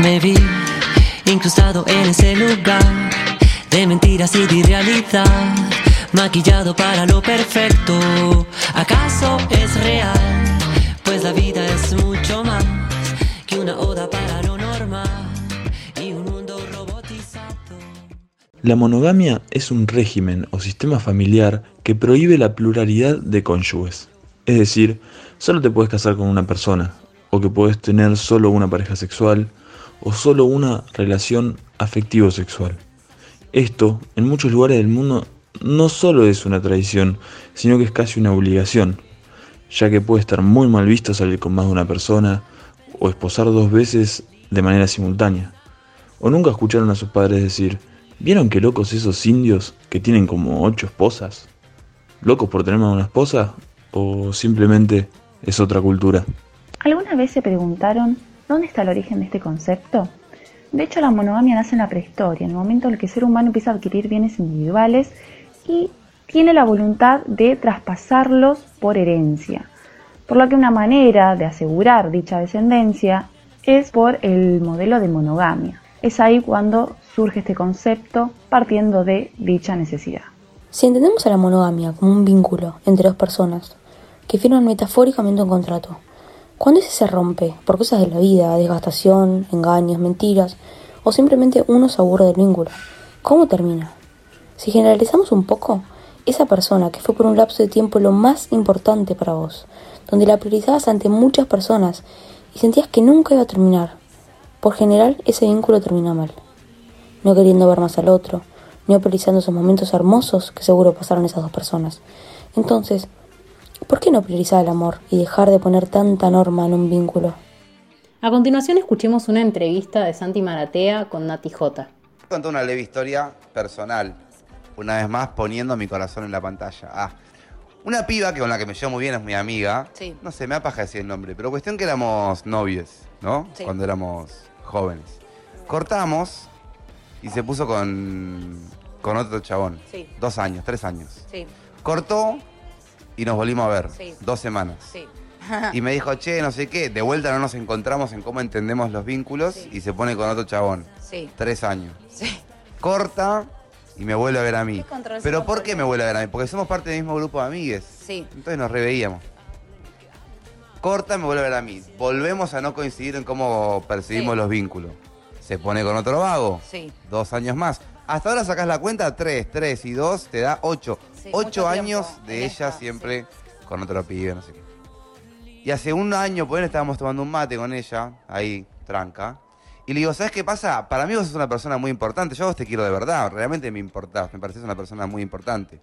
Me vi incrustado en ese lugar de mentiras y de irrealidad, maquillado para lo perfecto. ¿Acaso es real? Pues la vida es mucho más que una oda para lo normal y un mundo robotizado. La monogamia es un régimen o sistema familiar que prohíbe la pluralidad de cónyuges. Es decir, solo te puedes casar con una persona, o que puedes tener solo una pareja sexual, o solo una relación afectivo-sexual. Esto, en muchos lugares del mundo, no solo es una tradición, sino que es casi una obligación, ya que puede estar muy mal visto salir con más de una persona o esposar dos veces de manera simultánea. O nunca escucharon a sus padres decir, ¿vieron qué locos esos indios que tienen como ocho esposas? ¿Locos por tener más de una esposa? ¿O simplemente es otra cultura? ¿Alguna vez se preguntaron dónde está el origen de este concepto? De hecho, la monogamia nace en la prehistoria, en el momento en el que el ser humano empieza a adquirir bienes individuales y tiene la voluntad de traspasarlos por herencia. Por lo que una manera de asegurar dicha descendencia es por el modelo de monogamia. Es ahí cuando surge este concepto partiendo de dicha necesidad. Si entendemos a la monogamia como un vínculo entre dos personas que firman metafóricamente un contrato, ¿cuándo ese se rompe? Por cosas de la vida, desgastación, engaños, mentiras, o simplemente uno se aburre del vínculo. ¿Cómo termina? Si generalizamos un poco, esa persona que fue por un lapso de tiempo lo más importante para vos, donde la priorizabas ante muchas personas y sentías que nunca iba a terminar, por general ese vínculo termina mal. No queriendo ver más al otro, no priorizando esos momentos hermosos que seguro pasaron esas dos personas. Entonces, ¿por qué no priorizar el amor y dejar de poner tanta norma en un vínculo? A continuación escuchemos una entrevista de Santi Maratea con Nati J. Conté una leve historia personal, una vez más poniendo mi corazón en la pantalla. Ah, una piba que con la que me llevo muy bien es mi amiga. Sí. No sé, me da paja decir el nombre, pero cuestión que éramos novios, ¿no? Sí. Cuando éramos jóvenes. Cortamos y se puso con, con otro chabón. Sí. Dos años, tres años. Sí, Cortó y nos volvimos a ver. Sí. Dos semanas. sí. Y me dijo, che, no sé qué, de vuelta no nos encontramos en cómo entendemos los vínculos Sí. y se pone con otro chabón. Sí. Tres años. Sí. Corta y me vuelve a ver a mí. Pero ¿por qué me vuelve a ver a mí? Porque somos parte del mismo grupo de amigues. Sí. Entonces nos reveíamos. Corta, me vuelve a ver a mí. Volvemos a no coincidir en cómo percibimos los vínculos. Se pone con otro vago. Sí. Dos años más. Hasta ahora sacás la cuenta, tres, tres y dos, te da ocho. Sí, ocho mucho años tiempo de ella esta, siempre con otro pibe, no sé qué. Y hace un año, pues estábamos tomando un mate con ella, ahí, tranca. Y le digo, ¿sabes qué pasa? Para mí vos sos una persona muy importante. Yo a vos te quiero de verdad, realmente me importás, me pareces una persona muy importante.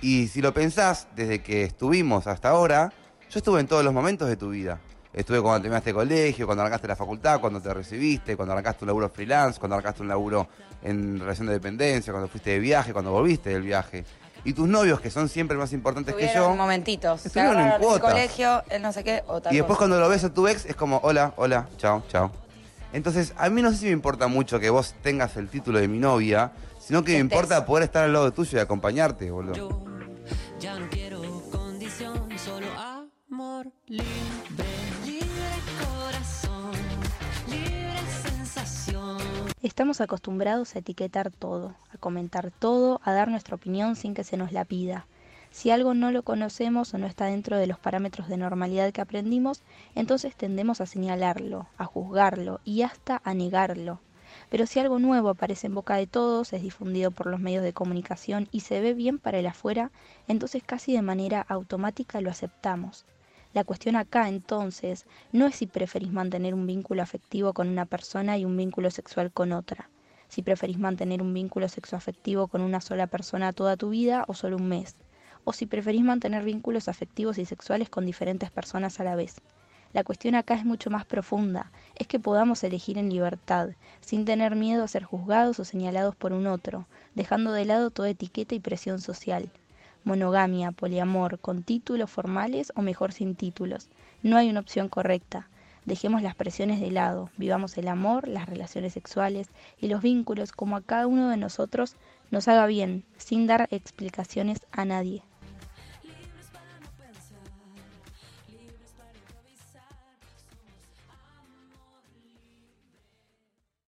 Y si lo pensás, desde que estuvimos hasta ahora, yo estuve en todos los momentos de tu vida. Estuve cuando terminaste colegio, cuando arrancaste la facultad, cuando te recibiste, cuando arrancaste un laburo freelance, cuando arrancaste un laburo en relación de dependencia, cuando fuiste de viaje, cuando volviste del viaje. Y tus novios, que son siempre más importantes que yo. momentitos. Estuvieron en agarraron el cuotas. colegio, el no sé qué, otra Y después cosa. cuando lo ves a tu ex es como, hola, hola, chao, chao. Entonces, a mí no sé si me importa mucho que vos tengas el título de mi novia, sino que me importa poder estar al lado tuyo y acompañarte, boludo. Yo ya no quiero condición, solo amor libre, libre corazón, libre sensación. Estamos acostumbrados a etiquetar todo, a comentar todo, a dar nuestra opinión sin que se nos la pida. Si algo no lo conocemos o no está dentro de los parámetros de normalidad que aprendimos, entonces tendemos a señalarlo, a juzgarlo y hasta a negarlo. Pero si algo nuevo aparece en boca de todos, es difundido por los medios de comunicación y se ve bien para el afuera, entonces casi de manera automática lo aceptamos. La cuestión acá entonces no es si preferís mantener un vínculo afectivo con una persona y un vínculo sexual con otra, si preferís mantener un vínculo sexoafectivo con una sola persona toda tu vida o solo un mes, o si preferís mantener vínculos afectivos y sexuales con diferentes personas a la vez. La cuestión acá es mucho más profunda, es que podamos elegir en libertad, sin tener miedo a ser juzgados o señalados por un otro, dejando de lado toda etiqueta y presión social. Monogamia, poliamor, con títulos formales o mejor sin títulos. No hay una opción correcta. Dejemos las presiones de lado, vivamos el amor, las relaciones sexuales y los vínculos como a cada uno de nosotros nos haga bien, sin dar explicaciones a nadie.